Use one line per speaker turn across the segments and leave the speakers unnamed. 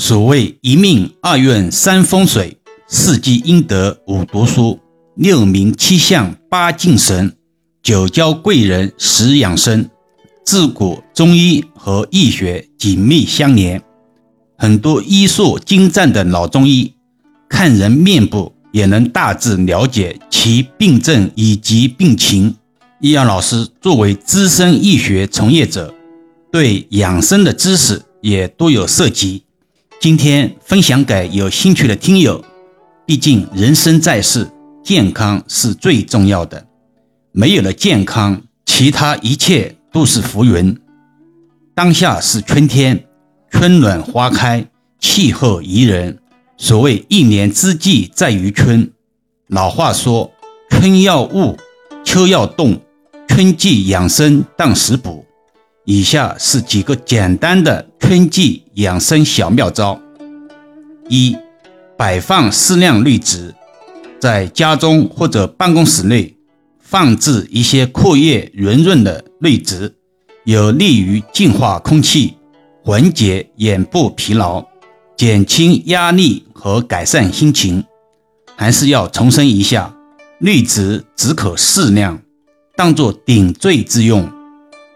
所谓一命二运三风水，四积阴德五读书，六名七相八敬神，九交贵人十养生。自古中医和易学紧密相连，很多医术精湛的老中医，看人面部也能大致了解其病症以及病情。易阳老师作为资深易学从业者，对养生的知识也多有涉及。今天分享给有兴趣的听友。毕竟人生在世，健康是最重要的，没有了健康，其他一切。都是浮云。当下是春天，春暖花开，气候宜人。所谓一年之计在于春。老话说：春要物，秋要动。春季养生当食补。以下是几个简单的春季养生小妙招：一、摆放适量绿植，在家中或者办公室内。放置一些阔叶圆润的绿植，有利于净化空气，缓解眼部疲劳，减轻压力和改善心情。还是要重申一下，绿植只可适量，当作点缀之用，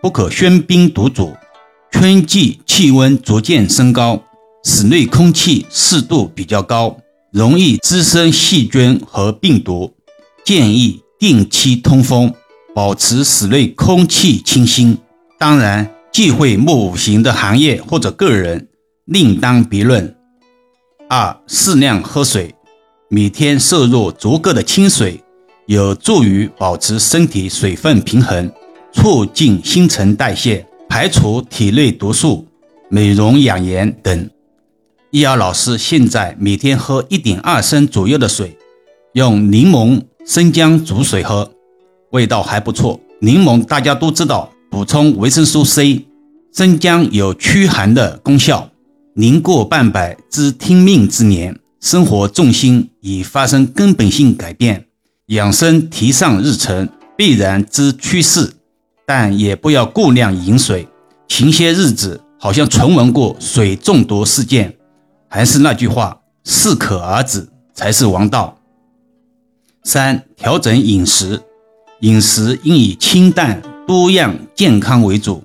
不可喧宾夺主。春季气温逐渐升高，室内空气湿度比较高，容易滋生细菌和病毒，建议。定期通风，保持室内空气清新。当然，忌讳木五行的行业或者个人另当别论。二、适量喝水，每天摄入足够的清水，有助于保持身体水分平衡，促进新陈代谢，排除体内毒素，美容养颜等。易遥老师现在每天喝一点二升左右的水，用柠檬。生姜煮水喝，味道还不错。柠檬大家都知道，补充维生素 C。生姜有驱寒的功效。年过半百之听命之年，生活重心已发生根本性改变，养生提上日程，必然之趋势。但也不要过量饮水。前些日子好像传闻过水中毒事件，还是那句话，适可而止才是王道。三、调整饮食，饮食应以清淡、多样、健康为主，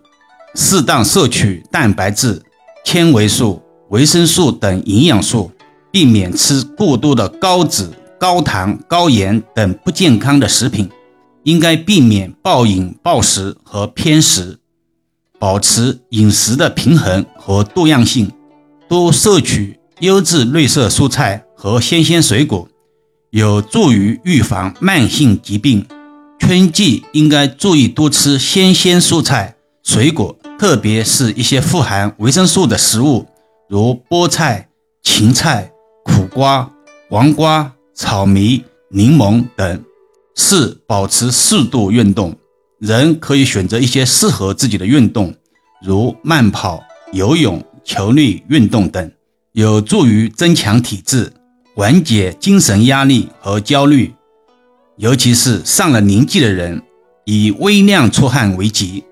适当摄取蛋白质、纤维素、维生素等营养素，避免吃过多的高脂、高糖、高盐等不健康的食品。应该避免暴饮暴食和偏食，保持饮食的平衡和多样性，多摄取优质绿色蔬菜和新鲜水果。有助于预防慢性疾病。春季应该注意多吃新鲜蔬菜、水果，特别是一些富含维生素的食物，如菠菜、芹菜、苦瓜、黄瓜、草莓、柠檬等。四、保持适度运动，人可以选择一些适合自己的运动，如慢跑、游泳、球类运动等，有助于增强体质。缓解精神压力和焦虑，尤其是上了年纪的人，以微量出汗为吉。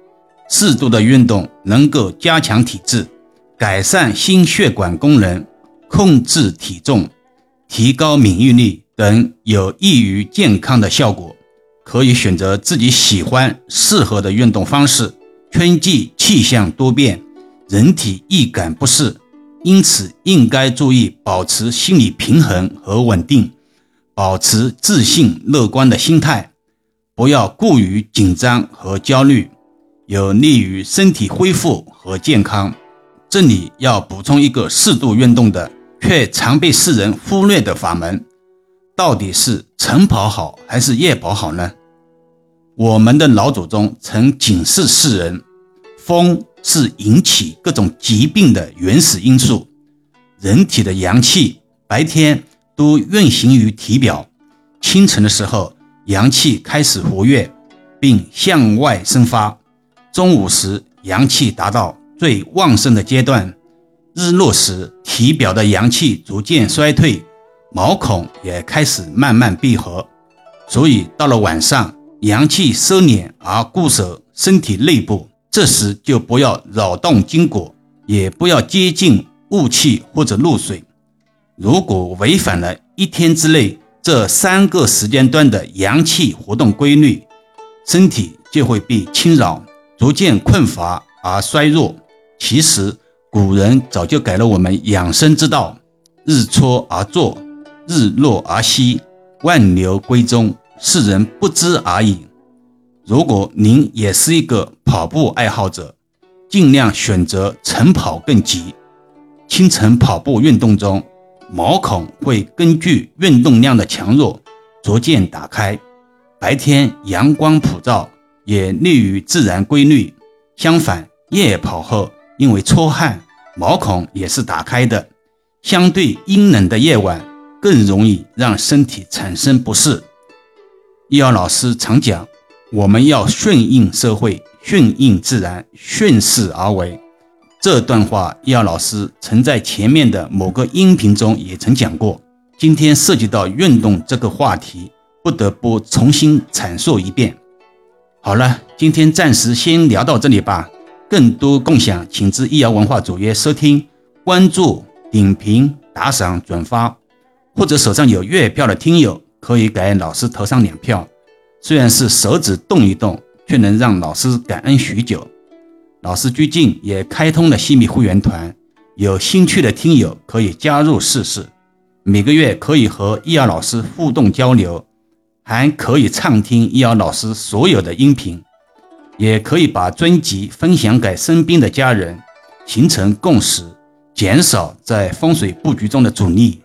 适度的运动能够加强体质，改善心血管功能，控制体重，提高免疫力等有益于健康的效果。可以选择自己喜欢、适合的运动方式。春季气象多变，人体易感不适。因此，应该注意保持心理平衡和稳定，保持自信乐观的心态，不要过于紧张和焦虑，有利于身体恢复和健康。这里要补充一个适度运动的，却常被世人忽略的法门，到底是晨跑好还是夜跑好呢？我们的老祖宗曾警示世人，风。是引起各种疾病的原始因素。人体的阳气白天都运行于体表，清晨的时候阳气开始活跃，并向外生发；中午时阳气达到最旺盛的阶段，日落时体表的阳气逐渐衰退，毛孔也开始慢慢闭合。所以到了晚上，阳气收敛而固守身体内部。这时就不要扰动筋骨，也不要接近雾气或者露水。如果违反了一天之内这三个时间段的阳气活动规律，身体就会被侵扰，逐渐困乏而衰弱。其实古人早就给了我们养生之道：日出而作，日落而息，万流归宗，世人不知而已。如果您也是一个跑步爱好者，尽量选择晨跑更吉。清晨跑步运动中。毛孔会根据运动量的强弱逐渐打开。白天阳光普照，也利于自然规律。相反，夜跑后因为出汗，毛孔也是打开的。相对阴冷的夜晚，更容易让身体产生不适。易遥老师常讲，我们要顺应社会，顺应自然，顺势而为。这段话，易遥老师曾在前面的某个音频中也曾讲过。今天涉及到运动这个话题，不得不重新阐述一遍。好了，今天暂时先聊到这里吧。更多共享，请至易遥文化主页收听、关注、点评、打赏、转发，或者手上有月票的听友，可以给老师投上两票。虽然是手指动一动，却能让老师感恩许久。老师最近也开通了西米会员团，有兴趣的听友可以加入试试。每个月可以和易遥老师互动交流，还可以畅听易遥老师所有的音频，也可以把专辑分享给身边的家人，形成共识，减少在风水布局中的阻力。